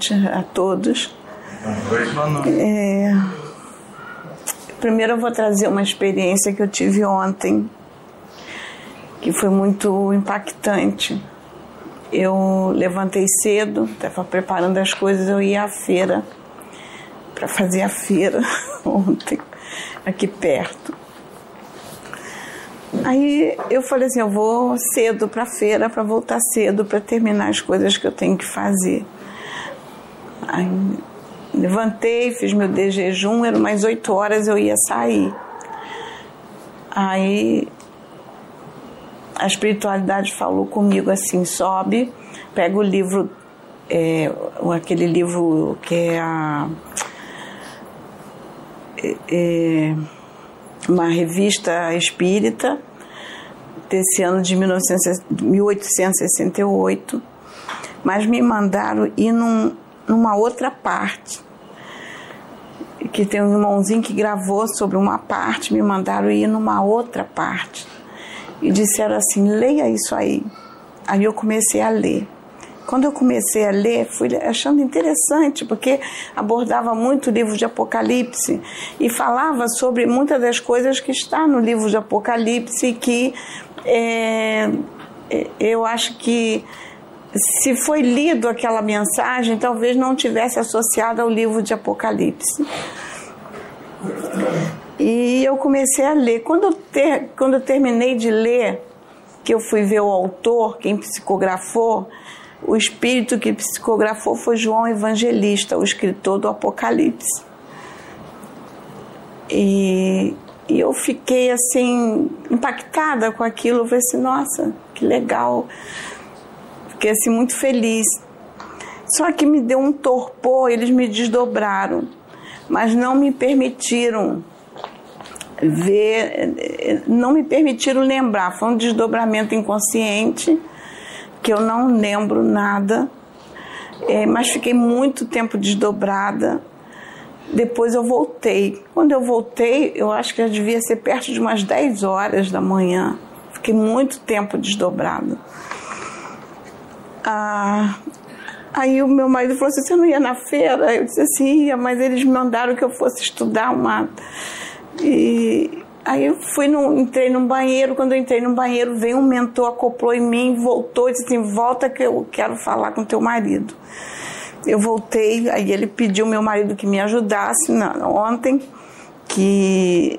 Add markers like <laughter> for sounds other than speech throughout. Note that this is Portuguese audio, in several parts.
Noite a todos. Boa noite. É... Primeiro eu vou trazer uma experiência que eu tive ontem, que foi muito impactante. Eu levantei cedo, estava preparando as coisas, eu ia à feira, para fazer a feira <laughs> ontem, aqui perto. Aí eu falei assim, eu vou cedo para a feira para voltar cedo para terminar as coisas que eu tenho que fazer. Aí levantei, fiz meu de jejum, eram mais oito horas eu ia sair. Aí a espiritualidade falou comigo assim, sobe, pega o livro, é, aquele livro que é a é, é uma revista espírita desse ano de 1868, mas me mandaram ir num, numa outra parte. Que tem um irmãozinho que gravou sobre uma parte, me mandaram ir numa outra parte. E disseram assim: leia isso aí. Aí eu comecei a ler. Quando eu comecei a ler, fui achando interessante, porque abordava muito o livro de Apocalipse e falava sobre muitas das coisas que está no livro de Apocalipse que é, eu acho que se foi lido aquela mensagem, talvez não tivesse associado ao livro de Apocalipse. E eu comecei a ler. Quando eu, ter, quando eu terminei de ler, que eu fui ver o autor, quem psicografou, o espírito que psicografou foi João Evangelista, o escritor do Apocalipse. E, e eu fiquei assim, impactada com aquilo. Eu falei assim: nossa, que legal. Fiquei assim, muito feliz. Só que me deu um torpor, eles me desdobraram, mas não me permitiram ver, não me permitiram lembrar. Foi um desdobramento inconsciente que eu não lembro nada, é, mas fiquei muito tempo desdobrada. Depois eu voltei. Quando eu voltei, eu acho que já devia ser perto de umas 10 horas da manhã. Fiquei muito tempo desdobrada. Ah, aí o meu marido falou assim: Você não ia na feira? Eu disse assim: Ia, mas eles mandaram que eu fosse estudar uma. E Aí eu fui no, entrei no banheiro, quando eu entrei no banheiro, veio um mentor, acoplou em mim, voltou e disse assim, volta que eu quero falar com teu marido. Eu voltei, aí ele pediu meu marido que me ajudasse ontem, que,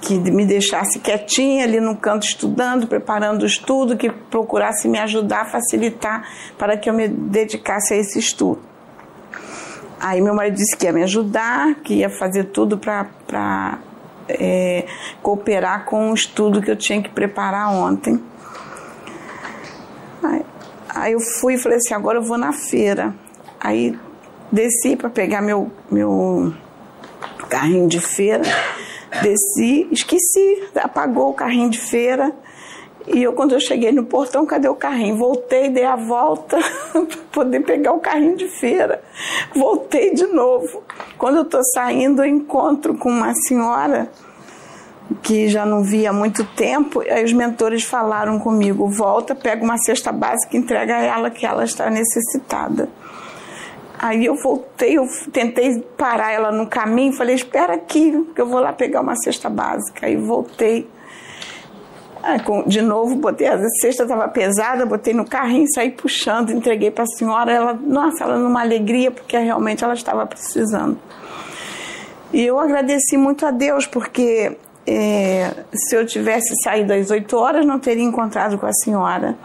que me deixasse quietinha ali no canto estudando, preparando o estudo, que procurasse me ajudar, facilitar para que eu me dedicasse a esse estudo. Aí meu marido disse que ia me ajudar, que ia fazer tudo para é, cooperar com o estudo que eu tinha que preparar ontem. Aí, aí eu fui e falei assim, agora eu vou na feira. Aí desci para pegar meu, meu carrinho de feira, desci, esqueci, apagou o carrinho de feira. E eu, quando eu cheguei no portão, cadê o carrinho? Voltei, dei a volta <laughs> para poder pegar o carrinho de feira. Voltei de novo. Quando eu estou saindo, eu encontro com uma senhora que já não via há muito tempo. Aí os mentores falaram comigo: volta, pega uma cesta básica e entrega a ela que ela está necessitada. Aí eu voltei, eu tentei parar ela no caminho, falei, espera aqui, que eu vou lá pegar uma cesta básica. Aí voltei. Aí, de novo, botei a cesta, estava pesada, botei no carrinho, saí puxando, entreguei para a senhora. Ela, nossa, ela numa alegria, porque realmente ela estava precisando. E eu agradeci muito a Deus, porque é, se eu tivesse saído às 8 horas, não teria encontrado com a senhora.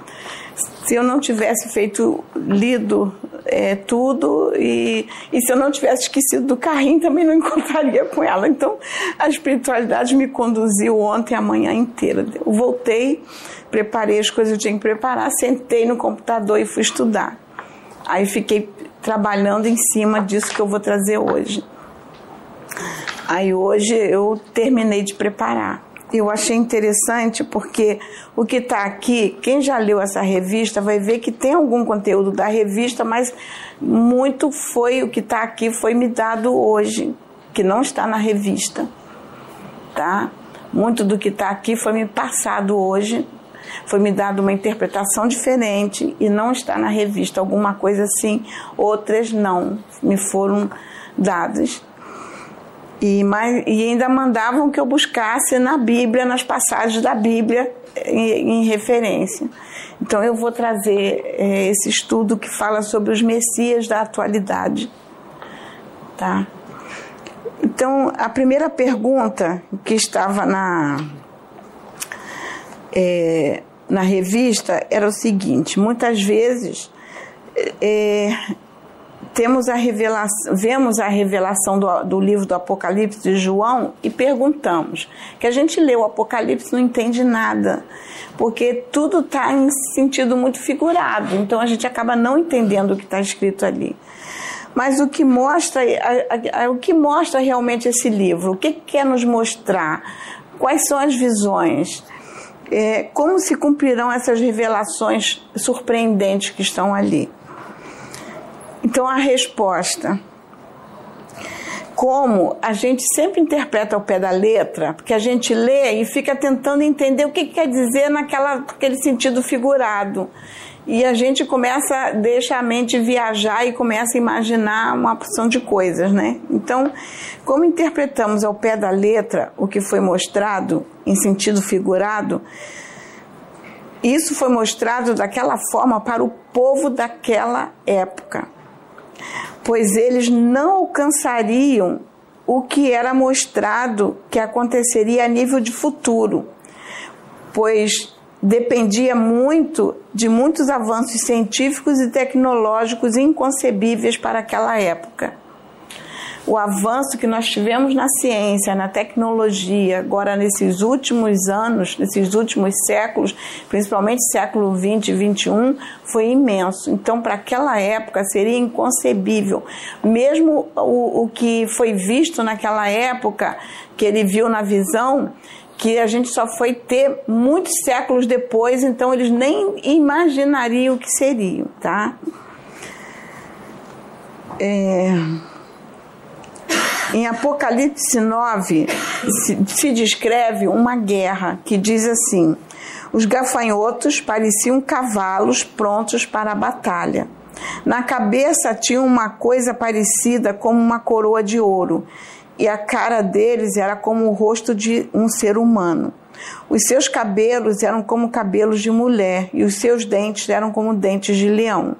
Se eu não tivesse feito, lido é, tudo e, e se eu não tivesse esquecido do carrinho, também não <laughs> encontraria com ela. Então, a espiritualidade me conduziu ontem a manhã inteira. Eu voltei, preparei as coisas que eu tinha que preparar, sentei no computador e fui estudar. Aí fiquei trabalhando em cima disso que eu vou trazer hoje. Aí hoje eu terminei de preparar. Eu achei interessante porque o que está aqui, quem já leu essa revista vai ver que tem algum conteúdo da revista, mas muito foi o que está aqui foi me dado hoje, que não está na revista, tá? Muito do que está aqui foi me passado hoje foi me dada uma interpretação diferente e não está na revista alguma coisa assim, outras não me foram dadas. E, mais, e ainda mandavam que eu buscasse na Bíblia, nas passagens da Bíblia em, em referência. Então eu vou trazer é, esse estudo que fala sobre os Messias da atualidade, tá? Então a primeira pergunta que estava na é, na revista era o seguinte: muitas vezes é, temos a revelação, vemos a revelação do, do, livro do Apocalipse de João e perguntamos. Que a gente lê o Apocalipse não entende nada, porque tudo está em sentido muito figurado, então a gente acaba não entendendo o que está escrito ali. Mas o que mostra, a, a, a, o que mostra realmente esse livro? O que, que quer nos mostrar? Quais são as visões? É, como se cumprirão essas revelações surpreendentes que estão ali? Então, a resposta. Como a gente sempre interpreta ao pé da letra, porque a gente lê e fica tentando entender o que, quer dizer naquela, naquele sentido figurado. E a gente começa, deixa a mente viajar e começa a imaginar uma porção de coisas, né? Então, como interpretamos ao pé da letra o que foi mostrado em sentido figurado, isso foi mostrado daquela forma para o povo daquela época pois eles não alcançariam o que era mostrado que aconteceria a nível de futuro, pois dependia muito de muitos avanços científicos e tecnológicos inconcebíveis para aquela época o avanço que nós tivemos na ciência, na tecnologia, agora nesses últimos anos, nesses últimos séculos, principalmente século 20 e 21, foi imenso. Então, para aquela época, seria inconcebível. Mesmo o, o que foi visto naquela época, que ele viu na visão, que a gente só foi ter muitos séculos depois, então eles nem imaginariam o que seria, tá? É... Em Apocalipse 9 se, se descreve uma guerra que diz assim: os gafanhotos pareciam cavalos prontos para a batalha. Na cabeça tinham uma coisa parecida como uma coroa de ouro, e a cara deles era como o rosto de um ser humano. Os seus cabelos eram como cabelos de mulher, e os seus dentes eram como dentes de leão.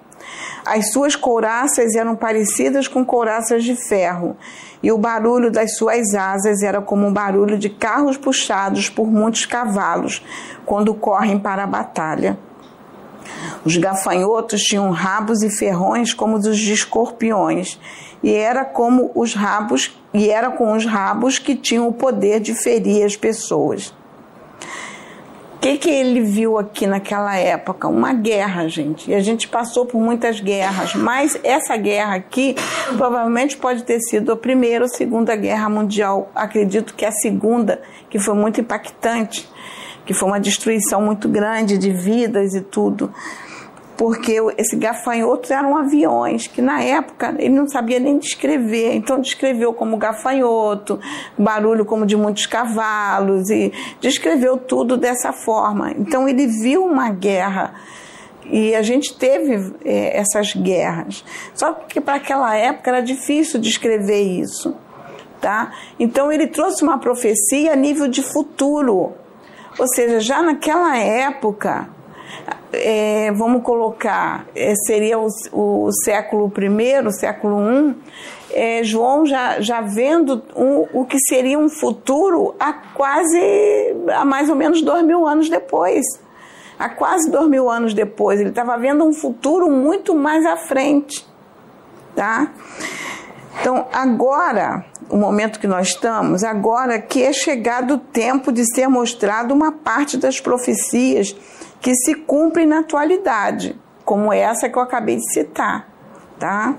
As suas couraças eram parecidas com couraças de ferro, e o barulho das suas asas era como o barulho de carros puxados por muitos cavalos quando correm para a batalha. Os gafanhotos tinham rabos e ferrões como os de escorpiões, e era como os rabos, e era com os rabos que tinham o poder de ferir as pessoas que, que ele viu aqui naquela época? Uma guerra, gente. E a gente passou por muitas guerras, mas essa guerra aqui provavelmente pode ter sido a primeira ou segunda guerra mundial. Acredito que a segunda, que foi muito impactante, que foi uma destruição muito grande de vidas e tudo porque esse gafanhotos eram aviões que na época ele não sabia nem descrever, então descreveu como gafanhoto, barulho como de muitos cavalos e descreveu tudo dessa forma. Então ele viu uma guerra e a gente teve é, essas guerras. Só que para aquela época era difícil descrever isso, tá? Então ele trouxe uma profecia a nível de futuro. Ou seja, já naquela época é, vamos colocar, é, seria o, o, século I, século I, é, João já, já vendo um, o que seria um futuro há quase, há mais ou menos dois mil anos depois. Há quase dois mil anos depois. Ele estava vendo um futuro muito mais à frente. Tá? Então, agora, o momento que nós estamos, agora que é chegado o tempo de ser mostrado uma parte das profecias que se cumprem na atualidade, como essa que eu acabei de citar, tá?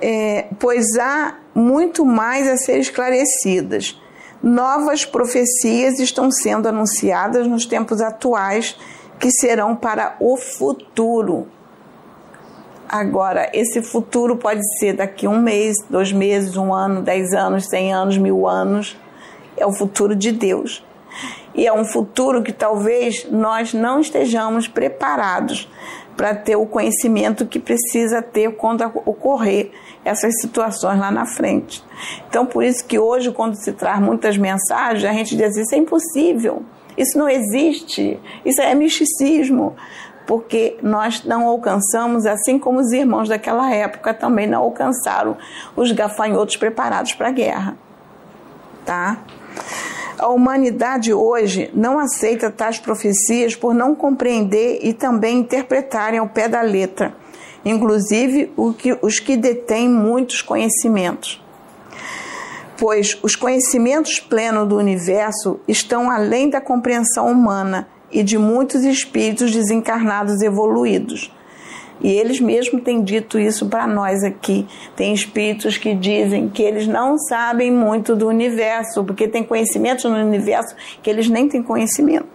É, pois há muito mais a ser esclarecidas. Novas profecias estão sendo anunciadas nos tempos atuais que serão para o futuro. Agora, esse futuro pode ser daqui um mês, dois meses, um ano, dez anos, cem anos, mil anos. É o futuro de Deus. E é um futuro que talvez nós não estejamos preparados para ter o conhecimento que precisa ter quando ocorrer essas situações lá na frente. Então, por isso que hoje, quando se traz muitas mensagens, a gente diz isso é impossível, isso não existe, isso é misticismo, porque nós não alcançamos, assim como os irmãos daquela época também não alcançaram os gafanhotos preparados para a guerra. Tá? A humanidade hoje não aceita tais profecias por não compreender e também interpretarem ao pé da letra inclusive os que detêm muitos conhecimentos. Pois os conhecimentos plenos do universo estão além da compreensão humana e de muitos espíritos desencarnados evoluídos. E eles mesmos têm dito isso para nós aqui. Tem espíritos que dizem que eles não sabem muito do universo, porque tem conhecimentos no universo que eles nem têm conhecimento.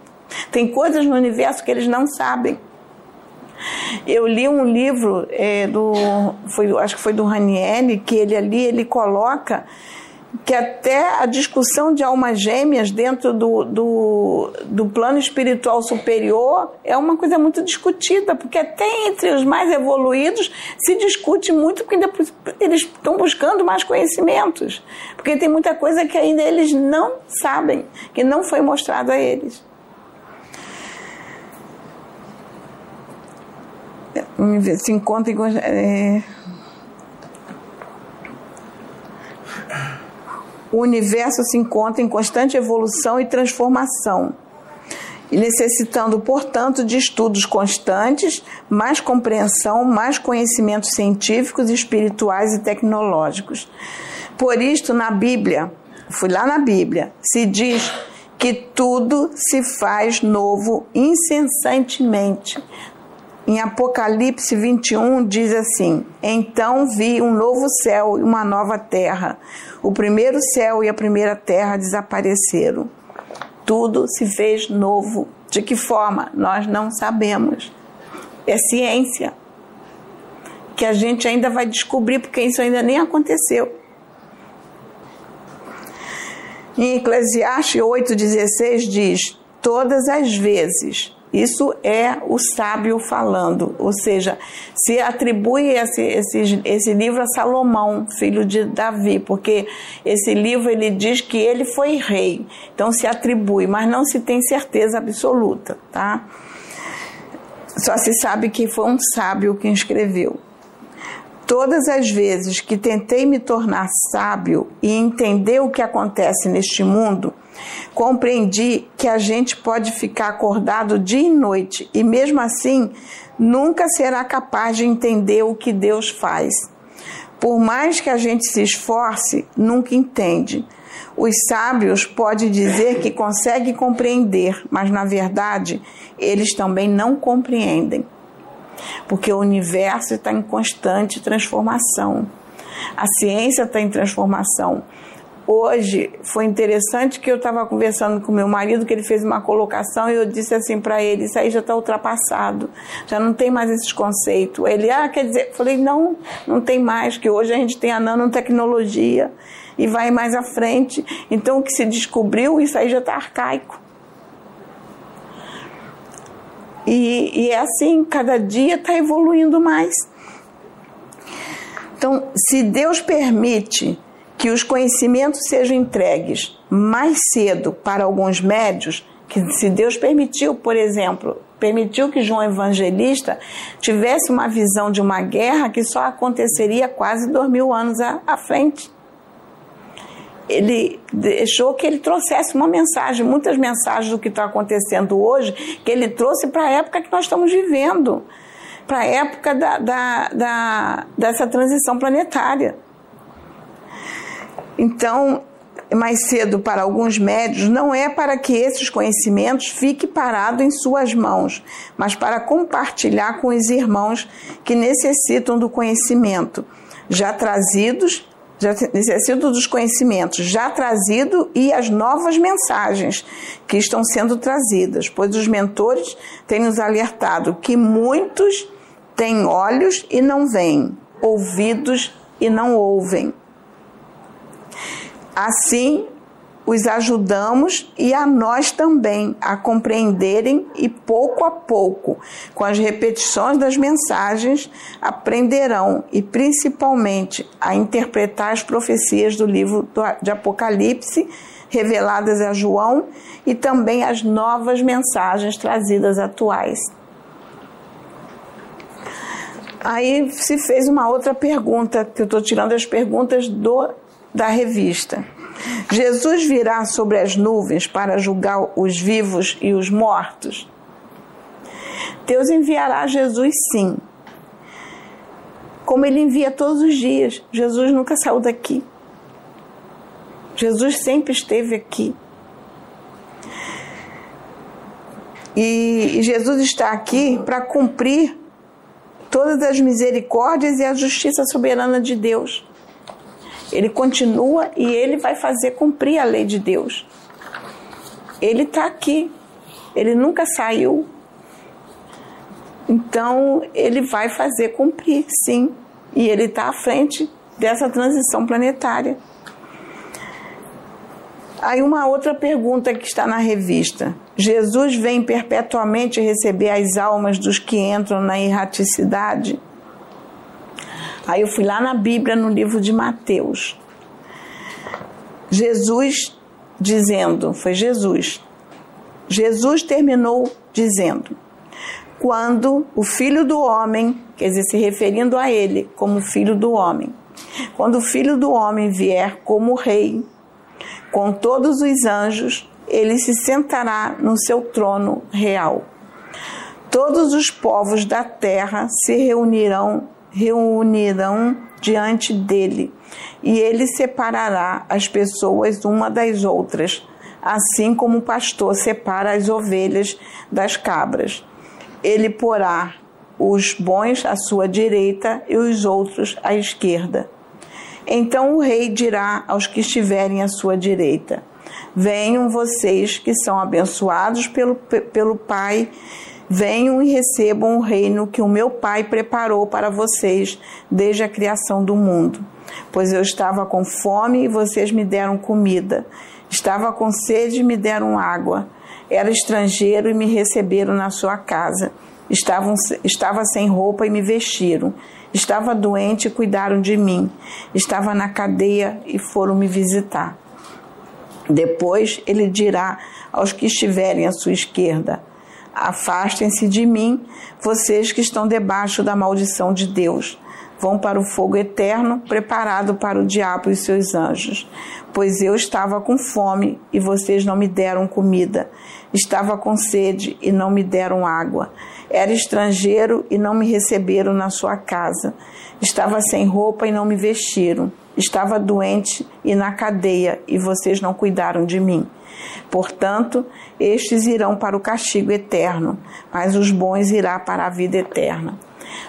Tem coisas no universo que eles não sabem. Eu li um livro é, do, foi, acho que foi do Ranieri, que ele ali ele coloca que até a discussão de almas gêmeas dentro do, do, do, plano espiritual superior é uma coisa muito discutida, porque até entre os mais evoluídos se discute muito, porque ainda eles estão buscando mais conhecimentos, porque tem muita coisa que ainda eles não sabem, que não foi mostrado a eles. se encontra em, é, o universo se encontra em constante evolução e transformação, necessitando, portanto, de estudos constantes, mais compreensão, mais conhecimentos científicos, espirituais e tecnológicos. Por isto, na Bíblia, fui lá na Bíblia, se diz que tudo se faz novo incessantemente. Em Apocalipse 21 diz assim: Então vi um novo céu e uma nova terra. O primeiro céu e a primeira terra desapareceram. Tudo se fez novo. De que forma? Nós não sabemos. É ciência. Que a gente ainda vai descobrir, porque isso ainda nem aconteceu. Em Eclesiastes 8,16 diz: Todas as vezes isso é o sábio falando, ou seja, se atribui esse, esse, esse livro a Salomão, filho de Davi, porque esse livro ele diz que ele foi rei, então se atribui, mas não se tem certeza absoluta, tá? Só se sabe que foi um sábio quem escreveu. Todas as vezes que tentei me tornar sábio e entender o que acontece neste mundo, compreendi que a gente pode ficar acordado dia e noite e, mesmo assim, nunca será capaz de entender o que Deus faz. Por mais que a gente se esforce, nunca entende. Os sábios podem dizer que conseguem compreender, mas na verdade eles também não compreendem porque o universo está em constante transformação. A ciência está em transformação. Hoje foi interessante que eu estava conversando com meu marido, que ele fez uma colocação e eu disse assim para ele: Isso aí já está ultrapassado, já não tem mais esses conceitos. Ele, ah, quer dizer, falei: Não, não tem mais, que hoje a gente tem a nanotecnologia e vai mais à frente. Então o que se descobriu, isso aí já está arcaico. E, e é assim, cada dia está evoluindo mais. Então, se Deus permite que os conhecimentos sejam entregues mais cedo para alguns médios, que se Deus permitiu, por exemplo, permitiu que João Evangelista tivesse uma visão de uma guerra que só aconteceria quase dois mil anos à, à frente ele deixou que ele trouxesse uma mensagem, muitas mensagens do que está acontecendo hoje, que ele trouxe para a época que nós estamos vivendo, para a época da, da, da, dessa transição planetária. Então, mais cedo para alguns médios, não é para que esses conhecimentos fiquem parados em suas mãos, mas para compartilhar com os irmãos que necessitam do conhecimento, já trazidos já necessito dos conhecimentos já trazido e as novas mensagens que estão sendo trazidas, pois os mentores têm nos alertado que muitos têm olhos e não veem, ouvidos e não ouvem. Assim, os ajudamos e a nós também a compreenderem e pouco a pouco, com as repetições das mensagens, aprenderão e principalmente a interpretar as profecias do livro de Apocalipse reveladas a João e também as novas mensagens trazidas atuais. Aí se fez uma outra pergunta, que eu estou tirando as perguntas do, da revista. Jesus virá sobre as nuvens para julgar os vivos e os mortos? Deus enviará Jesus sim. Como ele envia todos os dias. Jesus nunca saiu daqui. Jesus sempre esteve aqui. E Jesus está aqui para cumprir todas as misericórdias e a justiça soberana de Deus. Ele continua e ele vai fazer cumprir a lei de Deus. Ele está aqui, ele nunca saiu. Então ele vai fazer cumprir, sim. E ele está à frente dessa transição planetária. Aí uma outra pergunta que está na revista. Jesus vem perpetuamente receber as almas dos que entram na erraticidade? Aí eu fui lá na Bíblia, no livro de Mateus. Jesus dizendo, foi Jesus. Jesus terminou dizendo: quando o filho do homem, quer dizer, se referindo a ele como filho do homem, quando o filho do homem vier como rei, com todos os anjos, ele se sentará no seu trono real. Todos os povos da terra se reunirão reunirão diante dele, e ele separará as pessoas uma das outras, assim como o pastor separa as ovelhas das cabras. Ele porá os bons à sua direita e os outros à esquerda. Então o rei dirá aos que estiverem à sua direita: Venham vocês que são abençoados pelo, pelo Pai Venham e recebam o reino que o meu Pai preparou para vocês desde a criação do mundo. Pois eu estava com fome e vocês me deram comida. Estava com sede e me deram água. Era estrangeiro e me receberam na sua casa. Estavam, estava sem roupa e me vestiram. Estava doente e cuidaram de mim. Estava na cadeia e foram me visitar. Depois ele dirá aos que estiverem à sua esquerda: Afastem-se de mim, vocês que estão debaixo da maldição de Deus. Vão para o fogo eterno, preparado para o diabo e seus anjos. Pois eu estava com fome e vocês não me deram comida. Estava com sede e não me deram água. Era estrangeiro e não me receberam na sua casa. Estava sem roupa e não me vestiram. Estava doente e na cadeia e vocês não cuidaram de mim. Portanto, estes irão para o castigo eterno, mas os bons irá para a vida eterna.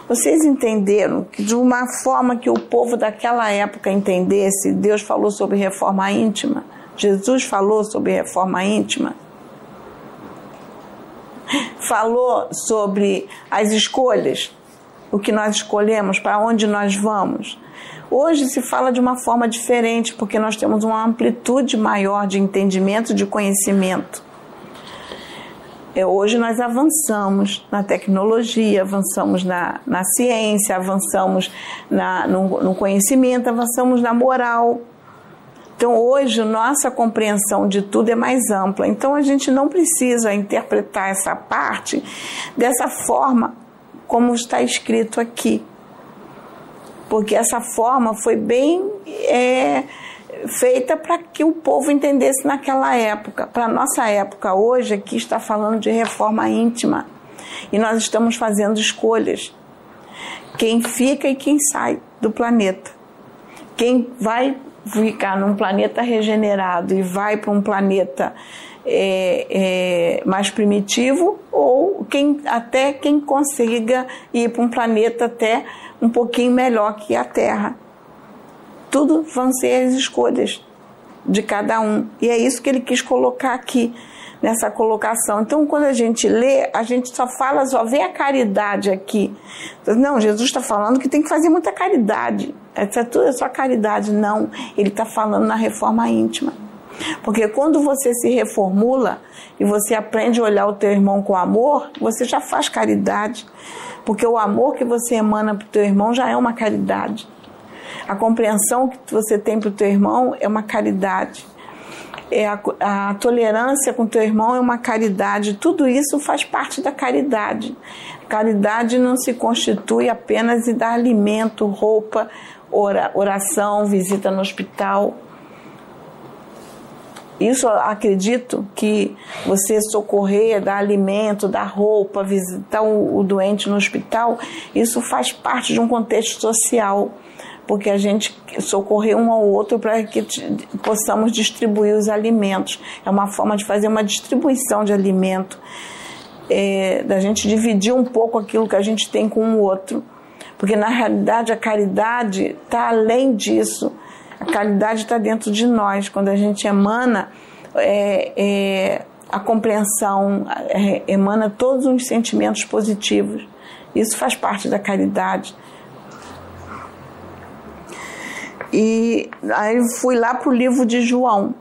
Vocês entenderam que de uma forma que o povo daquela época entendesse, Deus falou sobre reforma íntima, Jesus falou sobre reforma íntima, falou sobre as escolhas, o que nós escolhemos, para onde nós vamos. Hoje se fala de uma forma diferente, porque nós temos uma amplitude maior de entendimento, de conhecimento. É, hoje nós avançamos na tecnologia, avançamos na, na ciência, avançamos na, no, no conhecimento, avançamos na moral. Então, hoje, nossa compreensão de tudo é mais ampla. Então, a gente não precisa interpretar essa parte dessa forma como está escrito aqui porque essa forma foi bem é, feita para que o povo entendesse naquela época. Para a nossa época hoje, aqui está falando de reforma íntima e nós estamos fazendo escolhas. Quem fica e quem sai do planeta. Quem vai ficar num planeta regenerado e vai para um planeta é, é, mais primitivo ou quem até quem consiga ir para um planeta até um pouquinho melhor que a Terra. Tudo vão ser as escolhas de cada um. E é isso que ele quis colocar aqui nessa colocação. Então, quando a gente lê, a gente só fala, só vê a caridade aqui. Não, Jesus está falando que tem que fazer muita caridade. É tudo é só caridade. Não, ele está falando na reforma íntima. Porque quando você se reformula e você aprende a olhar o teu irmão com amor, você já faz caridade. Porque o amor que você emana para o teu irmão já é uma caridade. A compreensão que você tem para o teu irmão é uma caridade. É a, a tolerância com o teu irmão é uma caridade. Tudo isso faz parte da caridade. Caridade não se constitui apenas em dar alimento, roupa, oração, visita no hospital. Isso acredito que você socorrer, dar alimento, dar roupa, visitar o, o doente no hospital, isso faz parte de um contexto social porque a gente socorrer um ao outro para que possamos distribuir os alimentos. É uma forma de fazer uma distribuição de alimento, é, da gente dividir um pouco aquilo que a gente tem com o outro. Porque na realidade a caridade está além disso. A caridade está dentro de nós. Quando a gente emana é, é, a compreensão, é, emana todos os sentimentos positivos. Isso faz parte da caridade. E aí fui lá para o livro de João,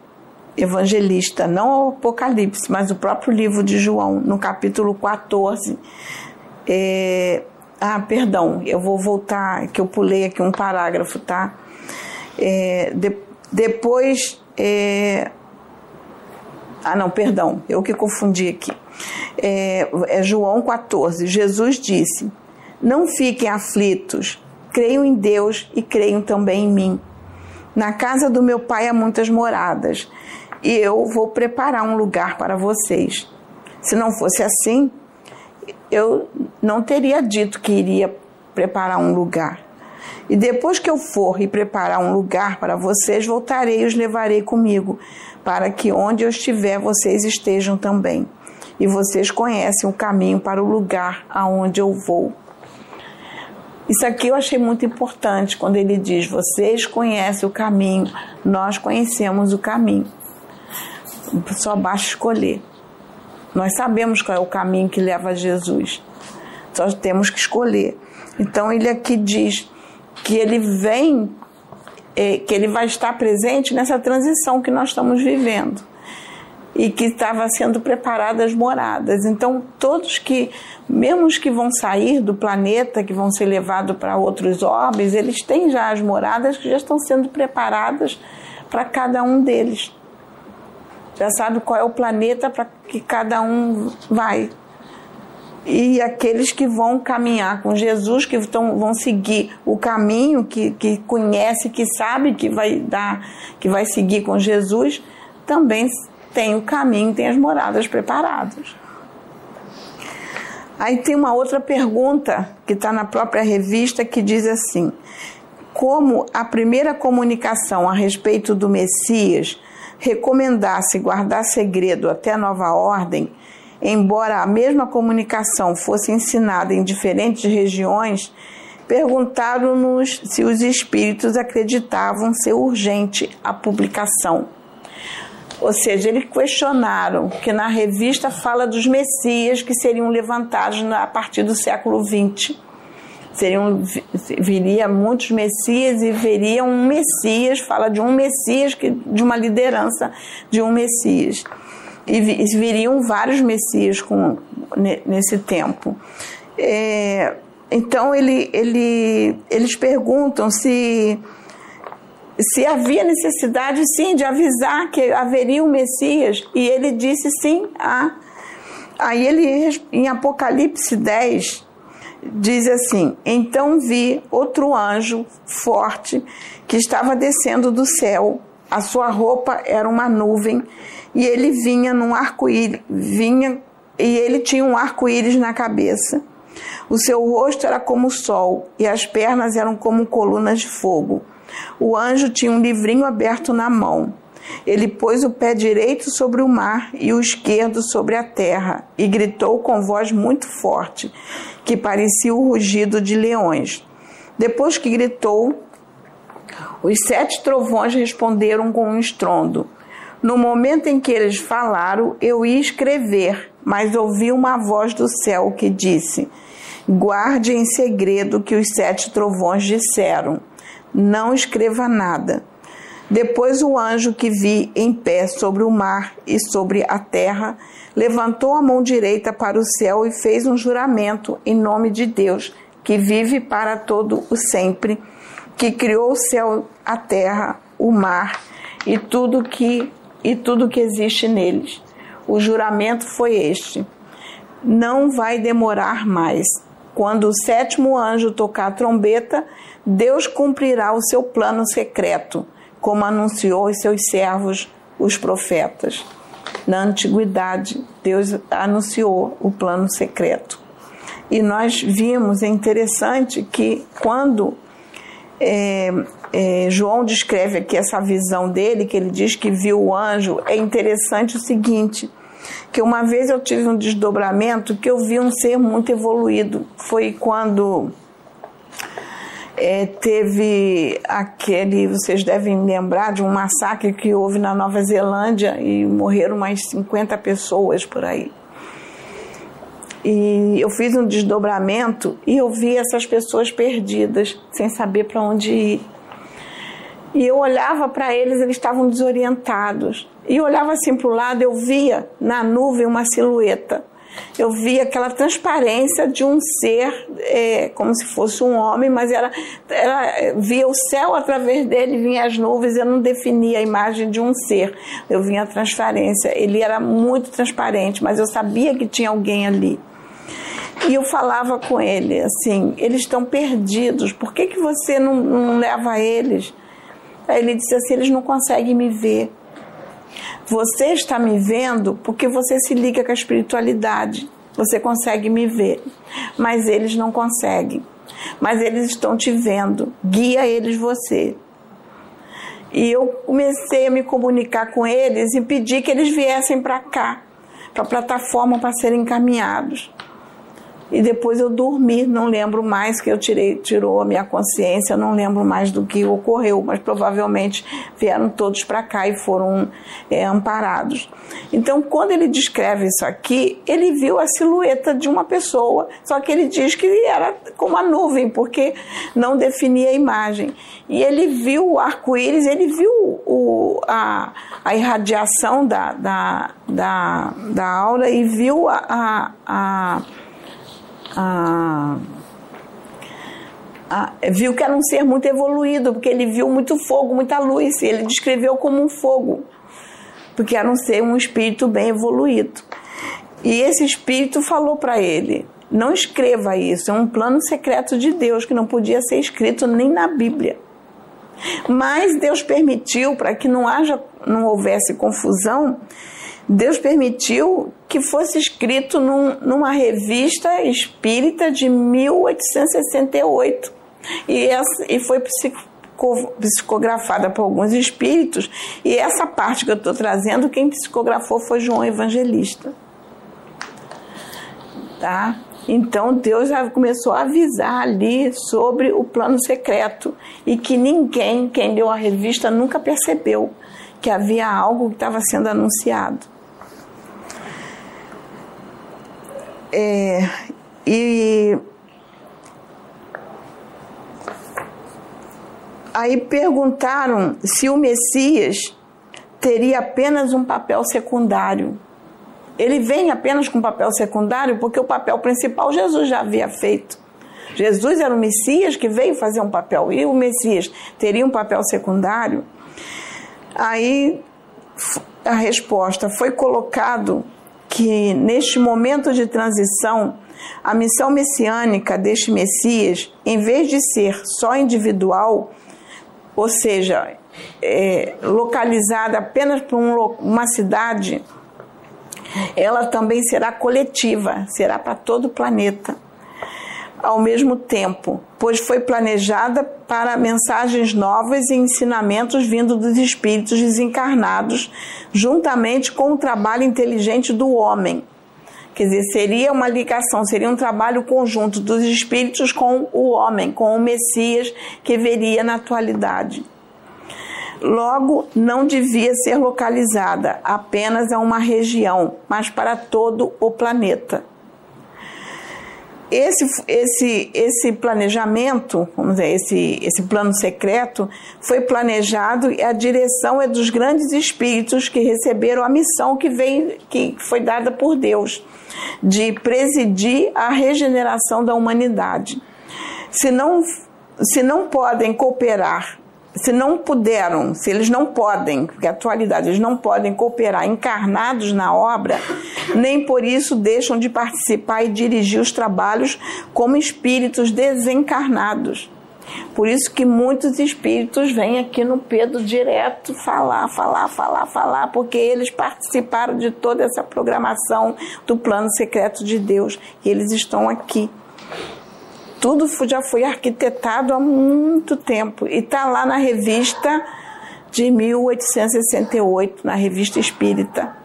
evangelista, não o Apocalipse, mas o próprio livro de João, no capítulo 14. É, ah, perdão, eu vou voltar, que eu pulei aqui um parágrafo, tá? É, de, depois. É, ah, não, perdão, eu que confundi aqui. É, é João 14. Jesus disse: Não fiquem aflitos Creio em Deus e creio também em mim. Na casa do meu pai há muitas moradas, e eu vou preparar um lugar para vocês. Se não fosse assim, eu não teria dito que iria preparar um lugar. E depois que eu for e preparar um lugar para vocês, voltarei e os levarei comigo, para que onde eu estiver vocês estejam também. E vocês conhecem o caminho para o lugar aonde eu vou. Isso aqui eu achei muito importante quando ele diz: vocês conhecem o caminho, nós conhecemos o caminho. Só basta escolher. Nós sabemos qual é o caminho que leva a Jesus. Só temos que escolher. Então ele aqui diz que ele vem, é, que ele vai estar presente nessa transição que nós estamos vivendo e que estava sendo preparadas moradas. Então, todos que, mesmo os que vão sair do planeta, que vão ser levados para outros orbes, eles têm já as moradas que já estão sendo preparadas para cada um deles. Já sabe qual é o planeta para que cada um vai. E aqueles que vão caminhar com Jesus, que estão, vão seguir o caminho, que, que conhece, que sabe que vai dar, que vai seguir com Jesus, também tem o caminho, tem as moradas preparadas. Aí tem uma outra pergunta que está na própria revista que diz assim: como a primeira comunicação a respeito do Messias recomendasse guardar segredo até nova ordem, embora a mesma comunicação fosse ensinada em diferentes regiões, perguntaram-nos se os espíritos acreditavam ser urgente a publicação. Ou seja, eles questionaram que na revista fala dos messias que seriam levantados a partir do século XX. Seriam, viria muitos messias e veria um messias, fala de um messias, que, de uma liderança de um messias. E viriam vários messias com, nesse tempo. É, então ele, ele, eles perguntam se se havia necessidade, sim, de avisar que haveria um Messias, e ele disse sim, há. Aí ele, em Apocalipse 10, diz assim: Então vi outro anjo forte que estava descendo do céu. A sua roupa era uma nuvem e ele vinha num arco-íris, vinha e ele tinha um arco-íris na cabeça. O seu rosto era como o sol e as pernas eram como colunas de fogo. O anjo tinha um livrinho aberto na mão. Ele pôs o pé direito sobre o mar e o esquerdo sobre a terra e gritou com voz muito forte, que parecia o rugido de leões. Depois que gritou, os sete trovões responderam com um estrondo. No momento em que eles falaram, eu ia escrever, mas ouvi uma voz do céu que disse: Guarde em segredo o que os sete trovões disseram não escreva nada. Depois o anjo que vi em pé sobre o mar e sobre a terra levantou a mão direita para o céu e fez um juramento em nome de Deus, que vive para todo o sempre, que criou o céu, a terra, o mar e tudo que e tudo que existe neles. O juramento foi este: não vai demorar mais. Quando o sétimo anjo tocar a trombeta, Deus cumprirá o seu plano secreto como anunciou os seus servos, os profetas. Na antiguidade, Deus anunciou o plano secreto. E nós vimos, é interessante que quando é, é, João descreve aqui essa visão dele, que ele diz que viu o anjo, é interessante o seguinte, que uma vez eu tive um desdobramento que eu vi um ser muito evoluído. Foi quando é, teve aquele, vocês devem lembrar de um massacre que houve na Nova Zelândia e morreram mais 50 pessoas por aí. E eu fiz um desdobramento e eu vi essas pessoas perdidas, sem saber para onde ir. E eu olhava para eles, eles estavam desorientados. E eu olhava assim para o lado, eu via na nuvem uma silhueta eu via aquela transparência de um ser, é, como se fosse um homem, mas era, era, via o céu através dele, vinha as nuvens, eu não definia a imagem de um ser, eu vinha a transparência. Ele era muito transparente, mas eu sabia que tinha alguém ali. E eu falava com ele assim: eles estão perdidos, por que, que você não, não leva eles? Ele disse assim: eles não conseguem me ver. Você está me vendo porque você se liga com a espiritualidade. Você consegue me ver, mas eles não conseguem. Mas eles estão te vendo. Guia eles você. E eu comecei a me comunicar com eles e pedir que eles viessem para cá, para a plataforma para serem encaminhados. E depois eu dormi, não lembro mais que eu tirei, tirou a minha consciência, não lembro mais do que ocorreu, mas provavelmente vieram todos para cá e foram é, amparados. Então, quando ele descreve isso aqui, ele viu a silhueta de uma pessoa, só que ele diz que era como a nuvem, porque não definia a imagem. E ele viu o arco-íris, ele viu o, a, a irradiação da, da, da, da aula e viu a, a, a a, a, viu que era um ser muito evoluído, porque ele viu muito fogo, muita luz, e ele descreveu como um fogo, porque era um ser, um espírito bem evoluído. E esse espírito falou para ele: não escreva isso, é um plano secreto de Deus que não podia ser escrito nem na Bíblia. Mas Deus permitiu para que não haja, não houvesse confusão, Deus permitiu que fosse escrito num, numa revista espírita de 1868 e, essa, e foi psicografada por alguns espíritos. E essa parte que eu estou trazendo quem psicografou foi João Evangelista. Tá? Então Deus já começou a avisar ali sobre o plano secreto. E que ninguém quem leu a revista nunca percebeu que havia algo que estava sendo anunciado É, e aí perguntaram se o Messias teria apenas um papel secundário. Ele vem apenas com papel secundário porque o papel principal Jesus já havia feito. Jesus era o Messias que veio fazer um papel e o Messias teria um papel secundário. Aí a resposta foi colocado que neste momento de transição, a missão messiânica deste Messias, em vez de ser só individual, ou seja, é, localizada apenas para um, uma cidade, ela também será coletiva, será para todo o planeta ao mesmo tempo, pois foi planejada para mensagens novas e ensinamentos vindo dos espíritos desencarnados, juntamente com o trabalho inteligente do homem. Quer dizer, seria uma ligação, seria um trabalho conjunto dos espíritos com o homem, com o Messias que veria na atualidade. Logo, não devia ser localizada apenas a uma região, mas para todo o planeta. Esse, esse, esse planejamento, vamos dizer, esse, esse plano secreto, foi planejado e a direção é dos grandes espíritos que receberam a missão que, veio, que foi dada por Deus, de presidir a regeneração da humanidade. Se não, se não podem cooperar se não puderam, se eles não podem, porque a atualidade eles não podem cooperar encarnados na obra, nem por isso deixam de participar e dirigir os trabalhos como espíritos desencarnados. Por isso que muitos espíritos vêm aqui no Pedro direto falar, falar, falar, falar, porque eles participaram de toda essa programação do plano secreto de Deus e eles estão aqui tudo já foi arquitetado há muito tempo e está lá na revista de 1868, na revista Espírita.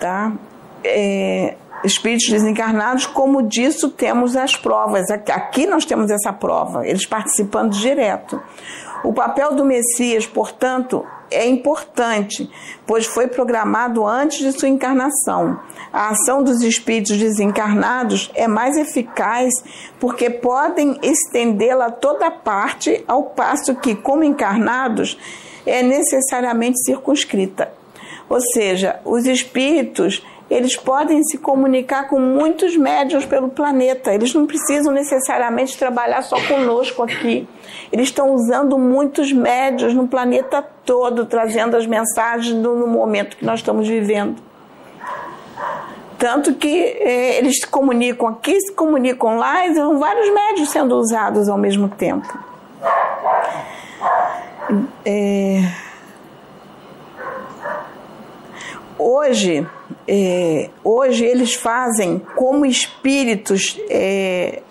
Tá? É, espíritos desencarnados, como disso temos as provas. Aqui nós temos essa prova, eles participando direto. O papel do Messias, portanto, é importante, pois foi programado antes de sua encarnação. A ação dos espíritos desencarnados é mais eficaz porque podem estendê-la a toda parte, ao passo que, como encarnados, é necessariamente circunscrita. Ou seja, os espíritos eles podem se comunicar com muitos médios pelo planeta. Eles não precisam necessariamente trabalhar só conosco aqui. Eles estão usando muitos médios no planeta todo, trazendo as mensagens no momento que nós estamos vivendo. Tanto que é, eles se comunicam aqui, se comunicam lá, e são vários médios sendo usados ao mesmo tempo. É... Hoje, é, hoje eles fazem como espíritos é,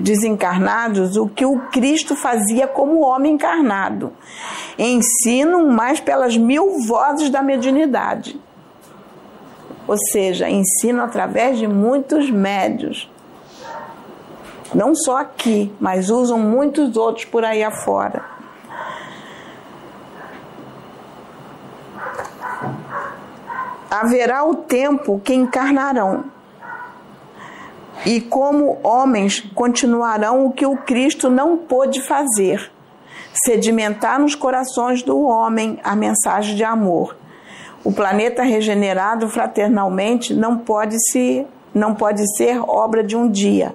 desencarnados o que o Cristo fazia como homem encarnado. Ensinam mais pelas mil vozes da mediunidade. Ou seja, ensinam através de muitos médios. Não só aqui, mas usam muitos outros por aí afora. Haverá o tempo que encarnarão. E como homens continuarão o que o Cristo não pôde fazer, sedimentar nos corações do homem a mensagem de amor. O planeta regenerado fraternalmente não pode se não pode ser obra de um dia,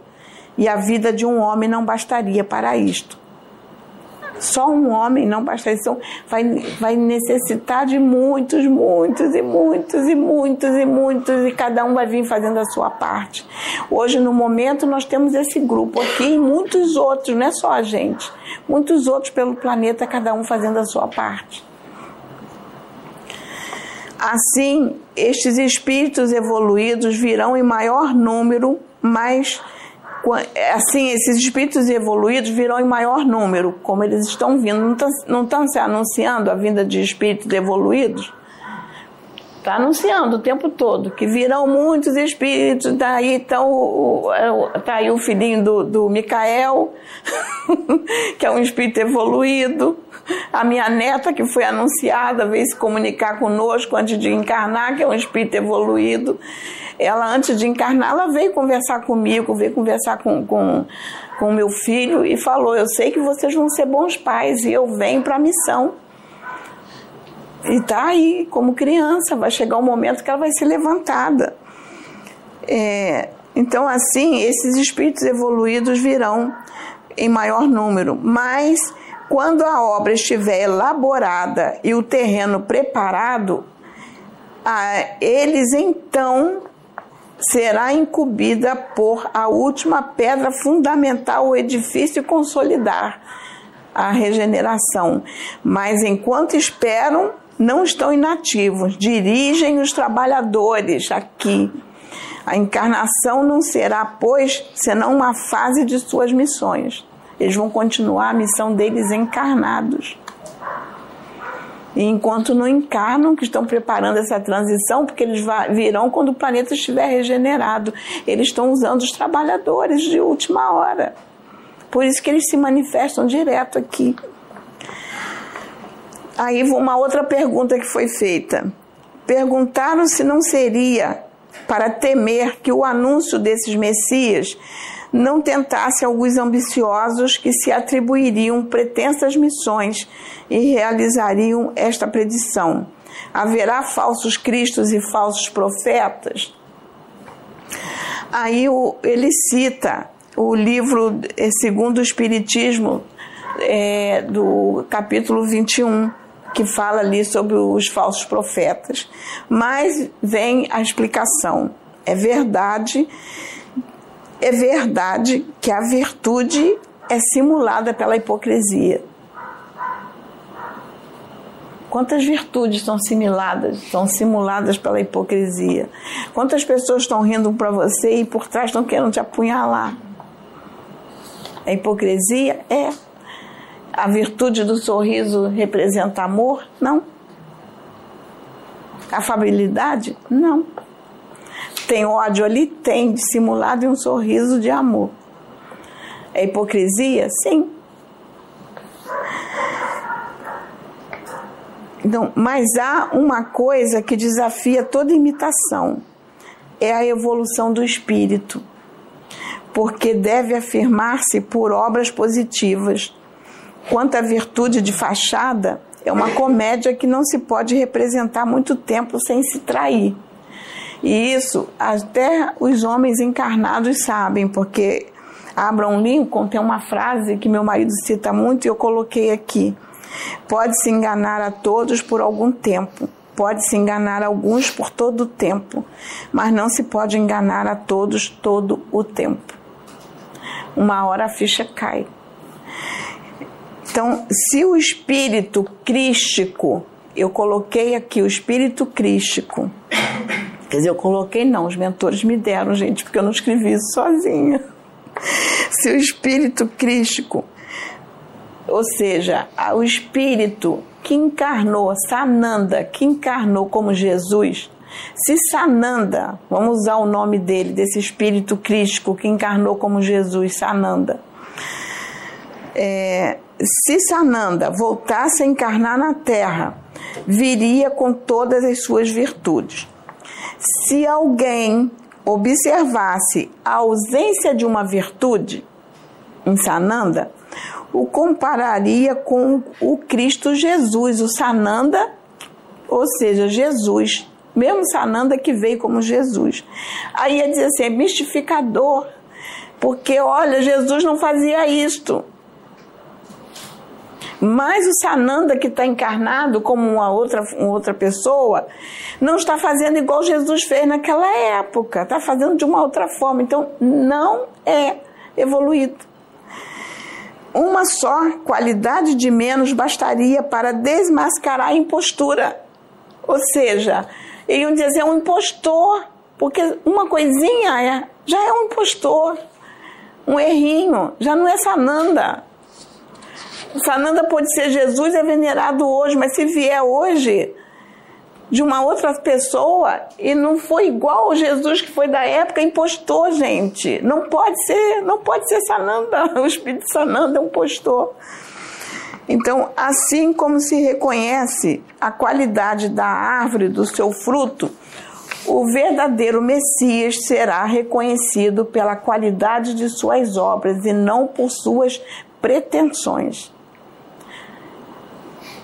e a vida de um homem não bastaria para isto. Só um homem não basta. Então, vai, vai necessitar de muitos, muitos e muitos e muitos e muitos, e cada um vai vir fazendo a sua parte. Hoje, no momento, nós temos esse grupo aqui e muitos outros, não é só a gente, muitos outros pelo planeta, cada um fazendo a sua parte. Assim, estes espíritos evoluídos virão em maior número, mas assim, esses espíritos evoluídos virão em maior número, como eles estão vindo. Não estão, se anunciando a vinda de espíritos evoluídos? Está anunciando o tempo todo que virão muitos espíritos. Daí então, tá aí o filhinho do, do Micael, <laughs> que é um espírito evoluído. A minha neta, que foi anunciada, veio se comunicar conosco antes de encarnar, que é um espírito evoluído ela antes de encarnar, ela veio conversar comigo, veio conversar com, com, com meu filho e falou: Eu sei que vocês vão ser bons pais e eu venho para a missão. E tá aí, como criança, vai chegar um momento que ela vai ser levantada. É, então, assim, esses espíritos evoluídos virão em maior número, mas quando a obra estiver elaborada e o terreno preparado, eles então será incumbida por a última pedra fundamental o edifício consolidar a regeneração. Mas enquanto esperam, não estão inativos, dirigem os trabalhadores aqui. A encarnação não será, pois, senão uma fase de suas missões. Eles vão continuar a missão deles encarnados. E enquanto não encarnam, que estão preparando essa transição, porque eles virão quando o planeta estiver regenerado. Eles estão usando os trabalhadores de última hora. Por isso que eles se manifestam direto aqui. Aí uma outra pergunta que foi feita. Perguntaram se não seria para temer que o anúncio desses Messias não tentasse alguns ambiciosos que se atribuiriam pretensas missões e realizariam esta predição. Haverá falsos cristos e falsos profetas? Aí ele cita o livro é, segundo o Espiritismo, é, do capítulo 21, que fala ali sobre os falsos profetas. Mas vem a explicação. É verdade, é verdade que a virtude é simulada pela hipocrisia. Quantas virtudes são simuladas, são simuladas pela hipocrisia? Quantas pessoas estão rindo para você e por trás estão querendo te apunhalar? A hipocrisia é. A virtude do sorriso representa amor? Não. Afabilidade? Não. Tem ódio ali? Tem, dissimulado em um sorriso de amor. É hipocrisia? Sim. Então, mas há uma coisa que desafia toda imitação: é a evolução do espírito, porque deve afirmar-se por obras positivas. Quanto à virtude de fachada, é uma comédia que não se pode representar muito tempo sem se trair. E isso até os homens encarnados sabem, porque Abraham Lincoln tem uma frase que meu marido cita muito e eu coloquei aqui. Pode-se enganar a todos por algum tempo, pode-se enganar alguns por todo o tempo, mas não se pode enganar a todos todo o tempo. Uma hora a ficha cai. Então, se o espírito crístico, eu coloquei aqui o espírito crístico, quer dizer, eu coloquei não, os mentores me deram, gente, porque eu não escrevi isso sozinha. Se o espírito crístico ou seja, o espírito que encarnou, Sananda, que encarnou como Jesus, se Sananda, vamos usar o nome dele, desse espírito crístico que encarnou como Jesus, Sananda, é, se Sananda voltasse a encarnar na Terra, viria com todas as suas virtudes. Se alguém observasse a ausência de uma virtude em Sananda, o compararia com o Cristo Jesus, o Sananda, ou seja, Jesus, mesmo Sananda que veio como Jesus. Aí ia dizer assim, é mistificador, porque olha, Jesus não fazia isto. Mas o Sananda que está encarnado como uma outra, uma outra pessoa, não está fazendo igual Jesus fez naquela época, está fazendo de uma outra forma. Então, não é evoluído. Uma só qualidade de menos bastaria para desmascarar a impostura. Ou seja, iam dizer um impostor, porque uma coisinha é, já é um impostor. Um errinho, já não é Sananda. Sananda pode ser Jesus, é venerado hoje, mas se vier hoje, de uma outra pessoa e não foi igual ao Jesus que foi da época, impostor, gente. Não pode ser, não pode ser Sananda. <laughs> O Espírito Sananda é um impostor. Então, assim como se reconhece a qualidade da árvore do seu fruto, o verdadeiro Messias será reconhecido pela qualidade de suas obras e não por suas pretensões.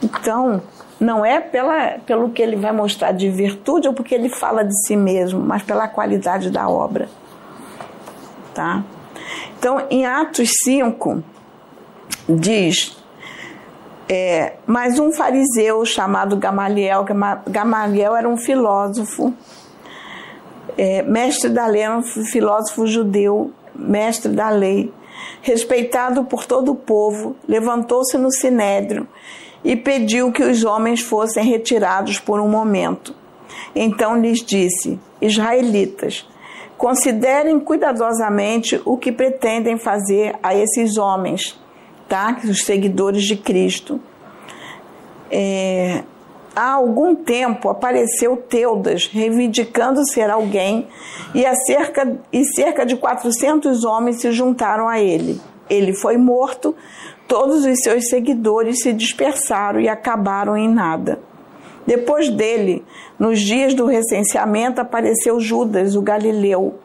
Então, não é pela, pelo que ele vai mostrar de virtude ou porque ele fala de si mesmo, mas pela qualidade da obra. Tá? Então, em Atos 5, diz: é, mas um fariseu chamado Gamaliel, Gamaliel era um filósofo, é, mestre da lei, um filósofo judeu, mestre da lei, respeitado por todo o povo, levantou-se no sinédrio e pediu que os homens fossem retirados por um momento. Então lhes disse: Israelitas, considerem cuidadosamente o que pretendem fazer a esses homens, tá? Os seguidores de Cristo. É, há algum tempo apareceu Teudas reivindicando ser alguém e, cerca, e cerca de 400 homens se juntaram a ele. Ele foi morto, todos os seus seguidores se dispersaram e acabaram em nada. Depois dele, nos dias do recenseamento, apareceu Judas, o galileu,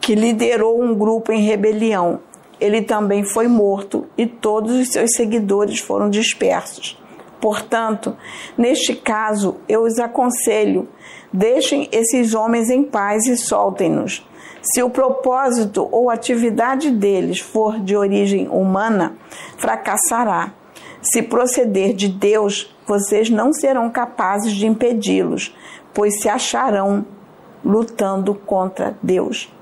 que liderou um grupo em rebelião. Ele também foi morto e todos os seus seguidores foram dispersos. Portanto, neste caso, eu os aconselho: deixem esses homens em paz e soltem-nos. Se o propósito ou atividade deles for de origem humana, fracassará. Se proceder de Deus, vocês não serão capazes de impedi-los, pois se acharão lutando contra Deus.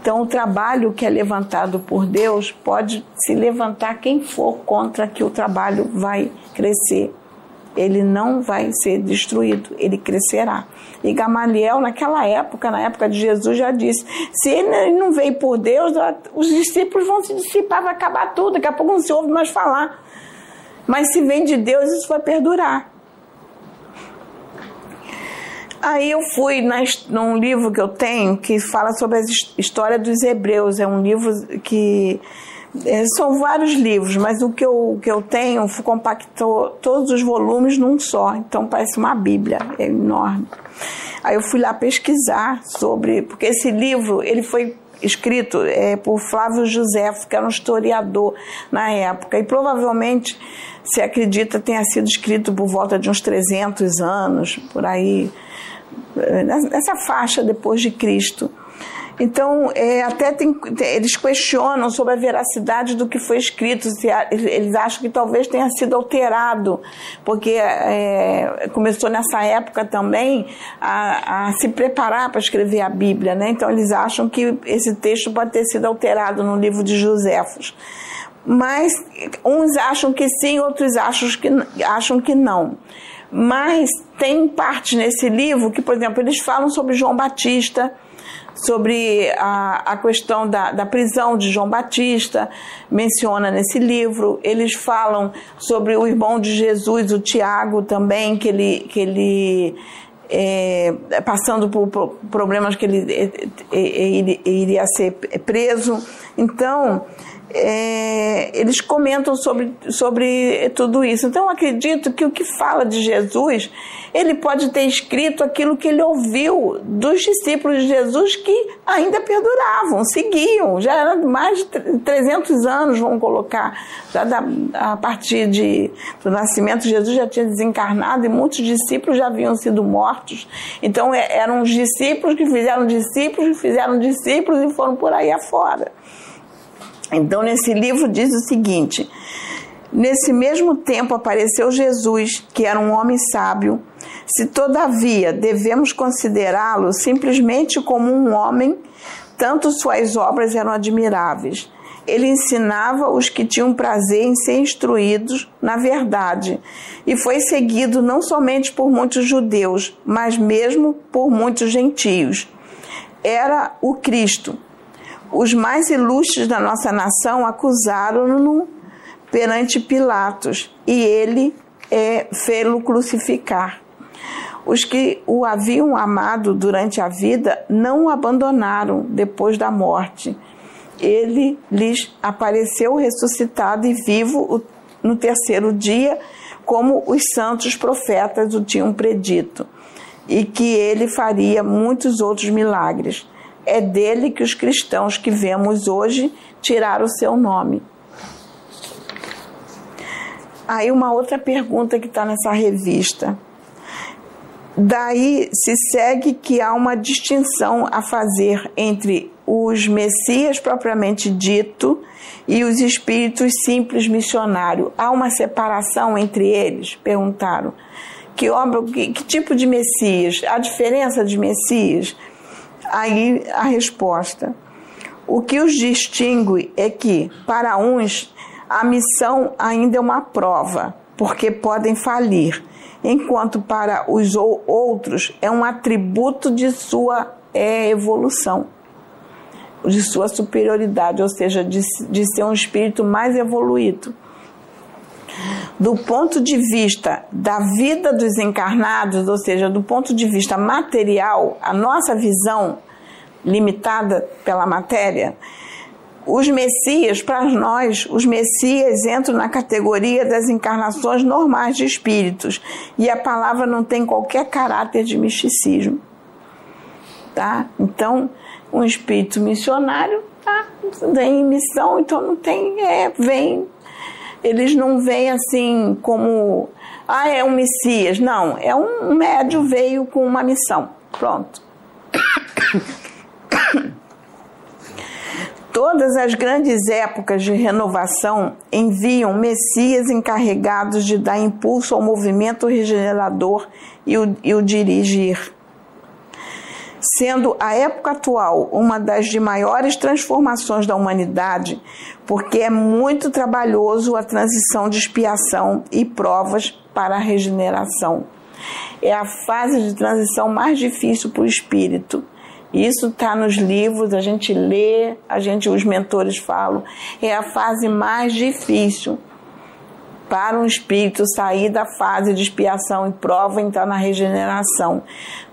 Então, o trabalho que é levantado por Deus pode se levantar quem for contra que o trabalho vai crescer. Ele não vai ser destruído, ele crescerá. E Gamaliel, naquela época, na época de Jesus, já disse: se ele não veio por Deus, os discípulos vão se dissipar, vai acabar tudo, daqui a pouco não se ouve mais falar. Mas se vem de Deus, isso vai perdurar. Aí eu fui na, num livro que eu tenho que fala sobre a história dos hebreus. É um livro que. É, são vários livros, mas o que eu, que eu tenho compactou todos os volumes num só. Então parece uma Bíblia, é enorme. Aí eu fui lá pesquisar sobre. Porque esse livro ele foi escrito é, por Flávio José, que era um historiador na época, e provavelmente se acredita tenha sido escrito por volta de uns 300 anos, por aí, nessa faixa depois de Cristo. Então, é, até tem, eles questionam sobre a veracidade do que foi escrito, se eles acham que talvez tenha sido alterado, porque é, começou nessa época também a, a se preparar para escrever a Bíblia, né? Então, eles acham que esse texto pode ter sido alterado no livro de Joséfos. Mas uns acham que sim, outros acham que, acham que não. Mas tem partes nesse livro que, por exemplo, eles falam sobre João Batista, sobre a, a questão da, da prisão de João Batista, menciona nesse livro. Eles falam sobre o irmão de Jesus, o Tiago, também, que ele, que ele é, passando por problemas que ele, ele, ele iria ser preso. Então, é, eles comentam sobre, sobre tudo isso. Então, acredito que o que fala de Jesus, ele pode ter escrito aquilo que ele ouviu dos discípulos de Jesus que ainda perduravam, seguiam. Já era mais de 300 anos, vamos colocar. Já da, a partir de, do nascimento, Jesus já tinha desencarnado e muitos discípulos já haviam sido mortos. Então, é, eram os discípulos que fizeram discípulos, que fizeram discípulos e foram por aí afora. Então, nesse livro diz o seguinte: Nesse mesmo tempo apareceu Jesus, que era um homem sábio. Se todavia devemos considerá-lo simplesmente como um homem, tanto suas obras eram admiráveis. Ele ensinava os que tinham prazer em ser instruídos na verdade, e foi seguido não somente por muitos judeus, mas mesmo por muitos gentios. Era o Cristo, os mais ilustres da nossa nação acusaram-no perante Pilatos e ele é, fê-lo crucificar. Os que o haviam amado durante a vida não o abandonaram depois da morte. Ele lhes apareceu ressuscitado e vivo no terceiro dia, como os santos profetas o tinham predito, e que ele faria muitos outros milagres é dele que os cristãos que vemos hoje tiraram o seu nome. Aí uma outra pergunta que está nessa revista. Daí se segue que há uma distinção a fazer entre os Messias propriamente dito e os espíritos simples missionários. Há uma separação entre eles? Perguntaram. Que, obra, que, que tipo de Messias? A diferença de Messias? Aí a resposta. O que os distingue é que, para uns, a missão ainda é uma prova, porque podem falir, enquanto para os outros é um atributo de sua evolução, de sua superioridade, ou seja, de, de ser um espírito mais evoluído. Do ponto de vista da vida dos encarnados, ou seja, do ponto de vista material, a nossa visão limitada pela matéria, os Messias, para nós, os Messias entram na categoria das encarnações normais de espíritos e a palavra não tem qualquer caráter de misticismo. Tá? Então, um espírito missionário tá? vem em missão, então não tem, é, vem. Eles não vêm assim como, ah, é um Messias. Não, é um médio veio com uma missão. Pronto. <coughs> Todas as grandes épocas de renovação enviam messias encarregados de dar impulso ao movimento regenerador e o, e o dirigir. Sendo a época atual uma das de maiores transformações da humanidade, porque é muito trabalhoso a transição de expiação e provas para a regeneração. É a fase de transição mais difícil para o espírito isso está nos livros, a gente lê, a gente, os mentores falam, é a fase mais difícil para um espírito sair da fase de expiação e prova e entrar na regeneração.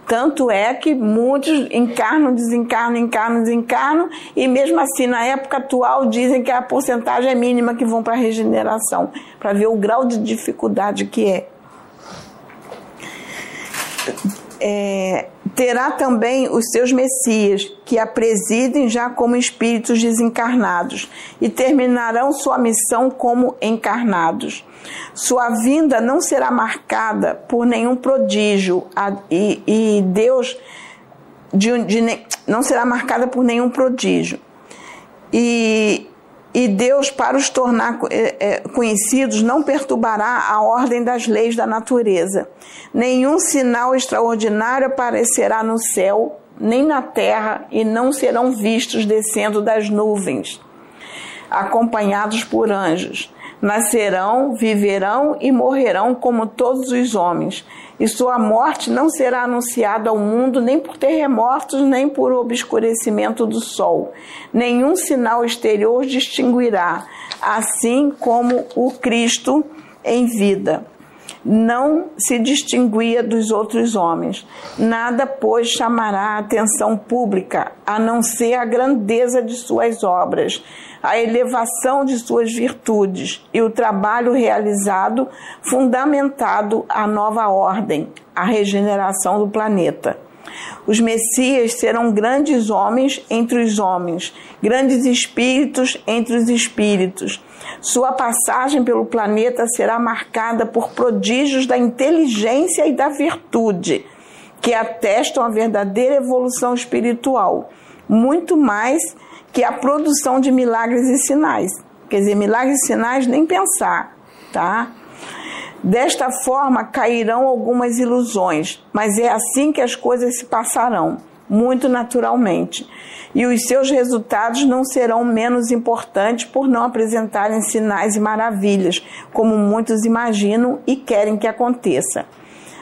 Tanto é que muitos encarnam, desencarnam, encarnam, desencarnam, e mesmo assim, na época atual, dizem que a porcentagem é mínima que vão para a regeneração, para ver o grau de dificuldade que é. é terá também os seus messias, que a presidem já como espíritos desencarnados, e terminarão sua missão como encarnados. Sua vinda não será marcada por nenhum prodígio, e, Deus de, de, não será marcada por nenhum prodígio. E, e Deus, para os tornar é, é, conhecidos, não perturbará a ordem das leis da natureza. Nenhum sinal extraordinário aparecerá no céu, nem na terra, e não serão vistos descendo das nuvens, acompanhados por anjos nascerão, viverão e morrerão como todos os homens, e sua morte não será anunciada ao mundo nem por terremotos, nem por obscurecimento do sol. Nenhum sinal exterior distinguirá, assim como o Cristo em vida não se distinguia dos outros homens. Nada, pois, chamará a atenção pública, a não ser a grandeza de suas obras a elevação de suas virtudes e o trabalho realizado fundamentado a nova ordem, a regeneração do planeta. Os Messias serão grandes homens entre os homens, grandes espíritos entre os espíritos. Sua passagem pelo planeta será marcada por prodígios da inteligência e da virtude, que atestam a verdadeira evolução espiritual, muito mais que é a produção de milagres e sinais. Quer dizer, milagres e sinais nem pensar, tá? Desta forma cairão algumas ilusões, mas é assim que as coisas se passarão, muito naturalmente. E os seus resultados não serão menos importantes por não apresentarem sinais e maravilhas, como muitos imaginam e querem que aconteça.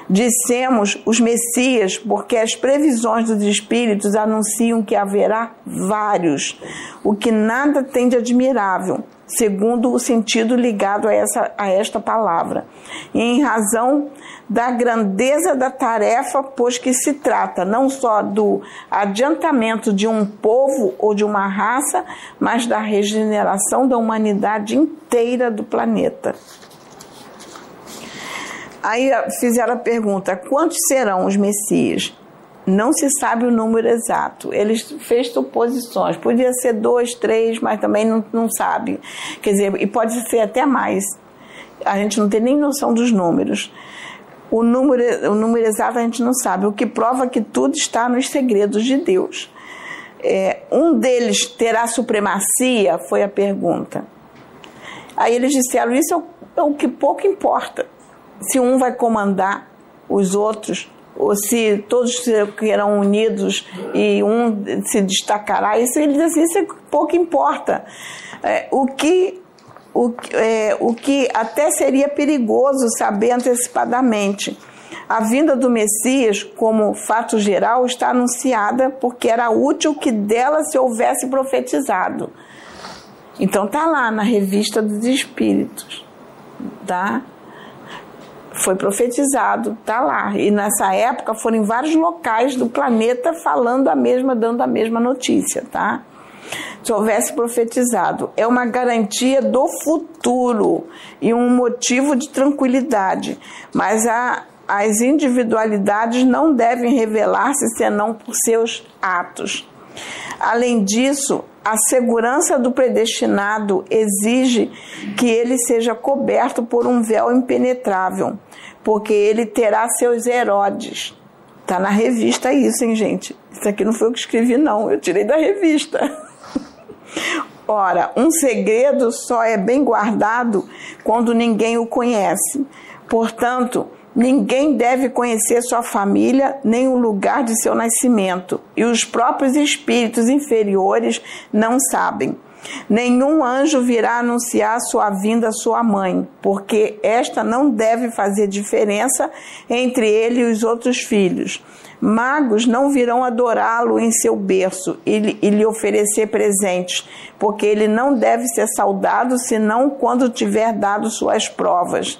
Dissemos os Messias, porque as previsões dos Espíritos anunciam que haverá vários, o que nada tem de admirável, segundo o sentido ligado a, essa, a esta palavra. E em razão da grandeza da tarefa, pois que se trata não só do adiantamento de um povo ou de uma raça, mas da regeneração da humanidade inteira do planeta. Aí fizeram a pergunta: quantos serão os Messias? Não se sabe o número exato. Eles fez suposições. Podia ser dois, três, mas também não, não sabe. Quer dizer, e pode ser até mais. A gente não tem nem noção dos números. O número, o número exato a gente não sabe, o que prova que tudo está nos segredos de Deus. É, um deles terá supremacia? Foi a pergunta. Aí eles disseram: Isso é o, é o que pouco importa se um vai comandar os outros, ou se todos serão unidos e um se destacará, isso ele diz assim, isso é pouco importa. É, o que o, é, o que até seria perigoso saber antecipadamente. A vinda do Messias, como fato geral, está anunciada porque era útil que dela se houvesse profetizado. Então tá lá na revista dos Espíritos, tá? Foi profetizado, tá lá. E nessa época foram em vários locais do planeta falando a mesma, dando a mesma notícia, tá? se houvesse profetizado. É uma garantia do futuro e um motivo de tranquilidade, mas a, as individualidades não devem revelar-se senão por seus atos. Além disso, a segurança do predestinado exige que ele seja coberto por um véu impenetrável, porque ele terá seus Herodes. Tá na revista isso, hein, gente? Isso aqui não foi eu que escrevi, não. Eu tirei da revista. <laughs> Ora, um segredo só é bem guardado quando ninguém o conhece. Portanto, Ninguém deve conhecer sua família nem o lugar de seu nascimento, e os próprios espíritos inferiores não sabem. Nenhum anjo virá anunciar sua vinda à sua mãe, porque esta não deve fazer diferença entre ele e os outros filhos. Magos não virão adorá-lo em seu berço e, lhe oferecer presentes, porque ele não deve ser saudado senão quando tiver dado suas provas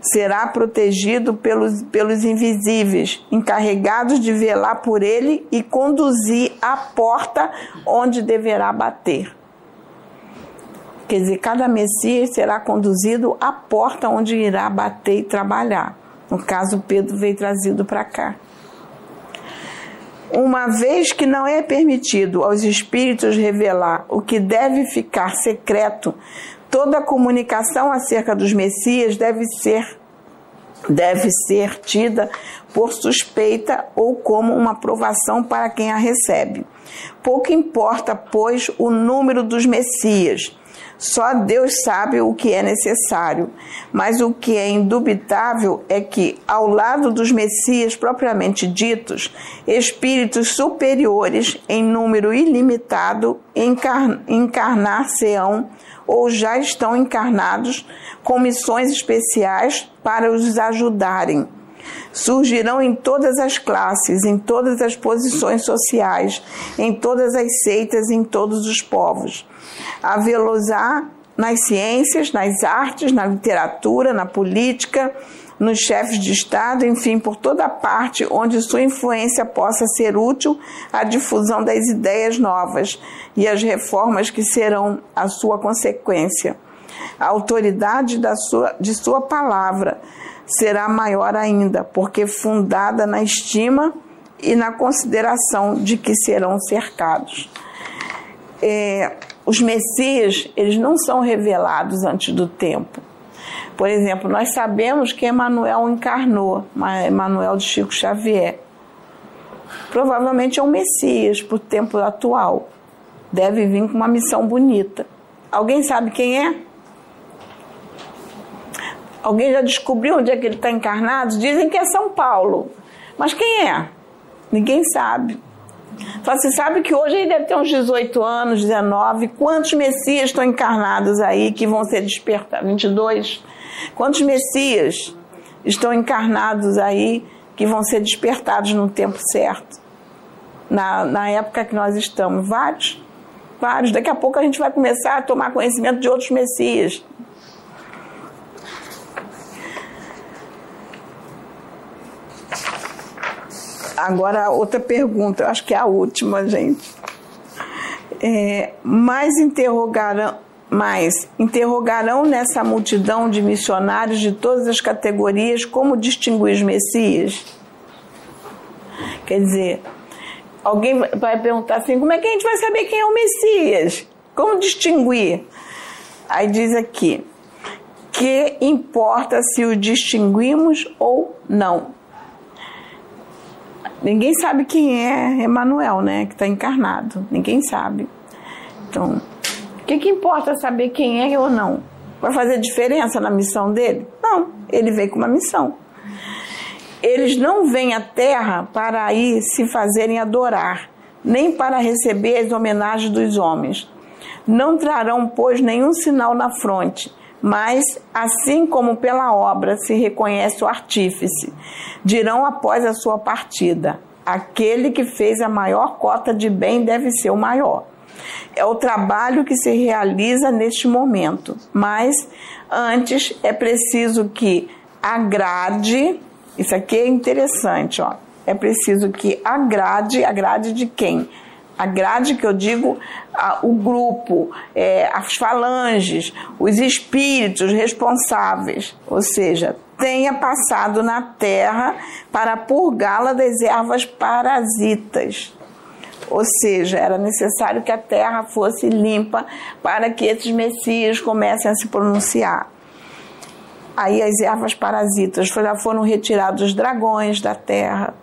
será protegido pelos, pelos invisíveis, encarregados de velar por ele e conduzir à porta onde deverá bater. Quer dizer, cada Messias será conduzido à porta onde irá bater e trabalhar. No caso, Pedro veio trazido para cá. Uma vez que não é permitido aos espíritos revelar o que deve ficar secreto Toda comunicação acerca dos Messias deve ser deve ser tida por suspeita ou como uma provação para quem a recebe. Pouco importa, pois, o número dos Messias. Só Deus sabe o que é necessário, mas o que é indubitável é que, ao lado dos Messias propriamente ditos, espíritos superiores em número ilimitado encarnar-se-ão ou já estão encarnados com missões especiais para os ajudarem. Surgirão em todas as classes, em todas as posições sociais, em todas as seitas, em todos os povos. Havê-los-á nas ciências, nas artes, na literatura, na política, nos chefes de Estado, enfim, por toda parte onde sua influência possa ser útil à difusão das ideias novas e às reformas que serão a sua consequência. A autoridade da sua, de sua palavra será maior ainda, porque fundada na estima e na consideração de que serão cercados. É, os Messias, eles não são revelados antes do tempo. Por exemplo, nós sabemos que Emmanuel encarnou, Emmanuel de Chico Xavier. Provavelmente é um Messias para o tempo atual. Deve vir com uma missão bonita. Alguém sabe quem é? Alguém já descobriu onde é que ele está encarnado? Dizem que é São Paulo. Mas quem é? Ninguém sabe. Só se sabe que hoje ele deve ter uns 18 anos, 19. Quantos Messias estão encarnados aí que vão ser despertados? 22? Quantos Messias estão encarnados aí que vão ser despertados no tempo certo? Na, na época que nós estamos? Vários. Vários. Daqui a pouco a gente vai começar a tomar conhecimento de outros Messias. Agora, outra pergunta, acho que é a última, gente. É, mais interrogarão, mais interrogarão nessa multidão de missionários de todas as categorias como distinguir os Messias? Quer dizer, alguém vai perguntar assim: como é que a gente vai saber quem é o Messias? Como distinguir? Aí diz aqui: que importa se o distinguimos ou não. Ninguém sabe quem é Emanuel, né? Que está encarnado. Ninguém sabe. Então, o que, que importa saber quem é ou não? Vai fazer diferença na missão dele? Não, ele veio com uma missão. Eles não vêm à terra para aí se fazerem adorar, nem para receber as homenagens dos homens. Não trarão, pois, nenhum sinal na fronte, mas, assim como pela obra se reconhece o artífice, dirão após a sua partida: aquele que fez a maior cota de bem deve ser o maior. É o trabalho que se realiza neste momento, mas antes é preciso que agrade. Isso aqui é interessante, ó. É preciso que agrade, agrade de quem? A grade que eu digo, a, o grupo, é, as falanges, os espíritos responsáveis, ou seja, tenha passado na terra para purgá-la das ervas parasitas. Ou seja, era necessário que a terra fosse limpa para que esses messias comecem a se pronunciar. Aí as ervas parasitas já foram retirados os dragões da terra,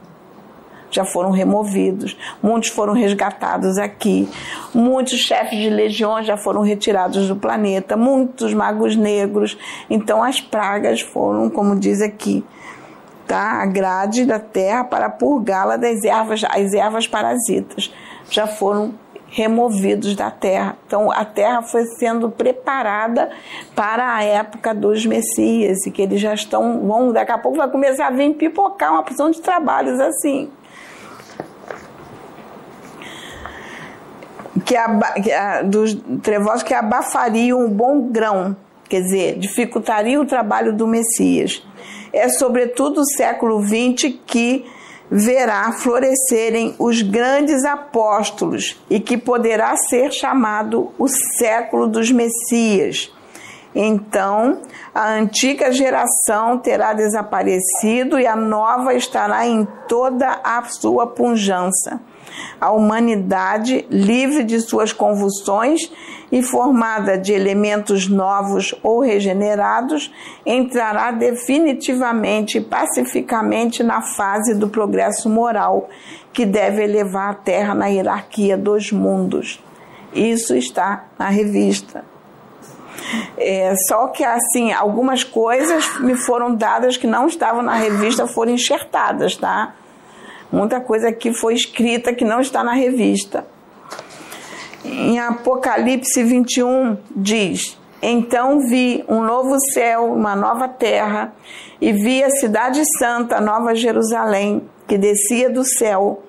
já foram removidos, muitos foram resgatados aqui, muitos chefes de legiões já foram retirados do planeta, muitos magos negros. Então as pragas foram, como diz aqui, tá? a grade da terra para purgá-la das ervas, as ervas parasitas já foram removidos da terra. Então a terra foi sendo preparada para a época dos Messias e que eles já estão, vão, daqui a pouco vai começar a vir pipocar uma porção de trabalhos assim. Que, aba, que a, dos trevosos que abafariam um bom grão, quer dizer, dificultaria o trabalho do Messias. É sobretudo o século XX que verá florescerem os grandes apóstolos e que poderá ser chamado o século dos Messias. Então, a antiga geração terá desaparecido e a nova estará em toda a sua pujança a humanidade, livre de suas convulsões e formada de elementos novos ou regenerados, entrará definitivamente e pacificamente na fase do progresso moral que deve elevar a Terra na hierarquia dos mundos. Isso está na revista. É, só que assim, algumas coisas me foram dadas que não estavam na revista, foram enxertadas, tá? Muita coisa que foi escrita que não está na revista. Em Apocalipse 21 diz: Então vi um novo céu, uma nova terra, e vi a cidade santa, Nova Jerusalém, que descia do céu.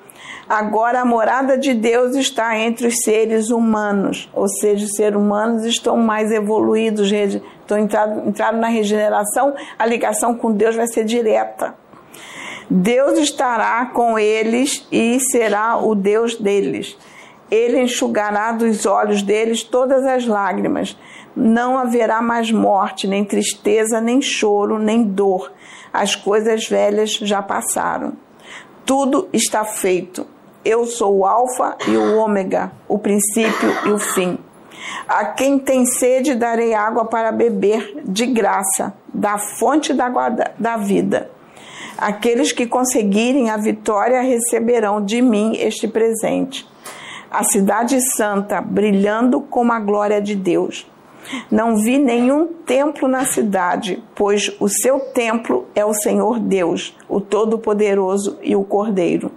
Agora a morada de Deus está entre os seres humanos, ou seja, os seres humanos estão mais evoluídos, estão entrados na regeneração, a ligação com Deus vai ser direta. Deus estará com eles e será o Deus deles. Ele enxugará dos olhos deles todas as lágrimas. Não haverá mais morte, nem tristeza, nem choro, nem dor. As coisas velhas já passaram. Tudo está feito. Eu sou o Alfa e o Ômega, o princípio e o fim. A quem tem sede darei água para beber de graça, da fonte da, da vida. Aqueles que conseguirem a vitória receberão de mim este presente. A cidade santa brilhando como a glória de Deus. Não vi nenhum templo na cidade, pois o seu templo é o Senhor Deus, o Todo-Poderoso e o Cordeiro.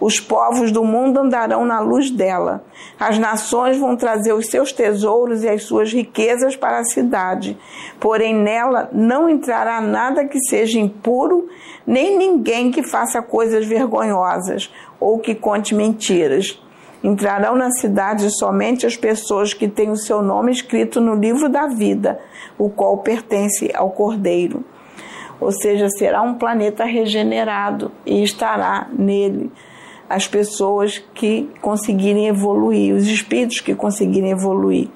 Os povos do mundo andarão na luz dela. As nações vão trazer os seus tesouros e as suas riquezas para a cidade. Porém, nela não entrará nada que seja impuro, nem ninguém que faça coisas vergonhosas ou que conte mentiras. Entrarão na cidade somente as pessoas que têm o seu nome escrito no livro da vida, o qual pertence ao Cordeiro. Ou seja, será um planeta regenerado e estará nele as pessoas que conseguirem evoluir, os espíritos que conseguirem evoluir.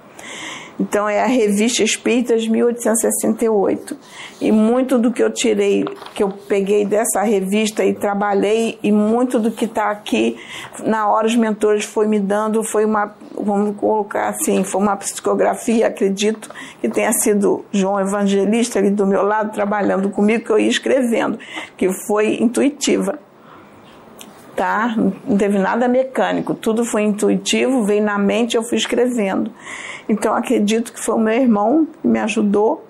Então é a Revista Espíritas 1868. E muito do que eu tirei, que eu peguei dessa revista e trabalhei, e muito do que está aqui, na hora os mentores foi me dando, foi uma, vamos colocar assim, foi uma psicografia, acredito que tenha sido João Evangelista ali do meu lado, trabalhando comigo, que eu ia escrevendo, que foi intuitiva tá? Não teve nada mecânico, tudo foi intuitivo, veio na mente, eu fui escrevendo. Então acredito que foi o meu irmão que me ajudou,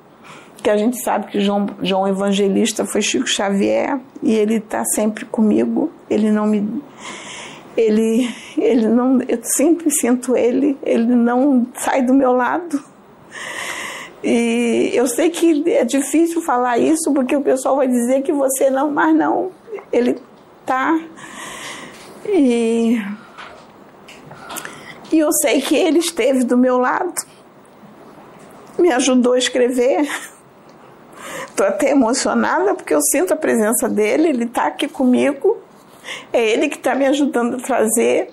que a gente sabe que João, João Evangelista foi Chico Xavier e ele está sempre comigo. Ele não me ele ele não eu sempre sinto ele, ele não sai do meu lado. E eu sei que é difícil falar isso porque o pessoal vai dizer que você não, mas não, ele tá e, e eu sei que ele esteve do meu lado, me ajudou a escrever. Estou até emocionada porque eu sinto a presença dele, ele está aqui comigo, é ele que está me ajudando a trazer.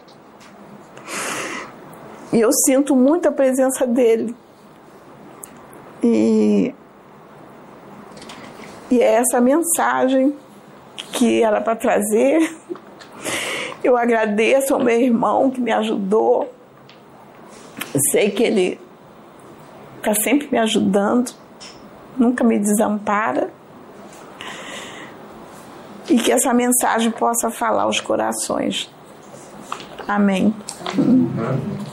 E eu sinto muito a presença dele. E, e é essa mensagem que era para trazer. Eu agradeço ao meu irmão que me ajudou. Sei que ele está sempre me ajudando, nunca me desampara. E que essa mensagem possa falar aos corações. Amém. Amém.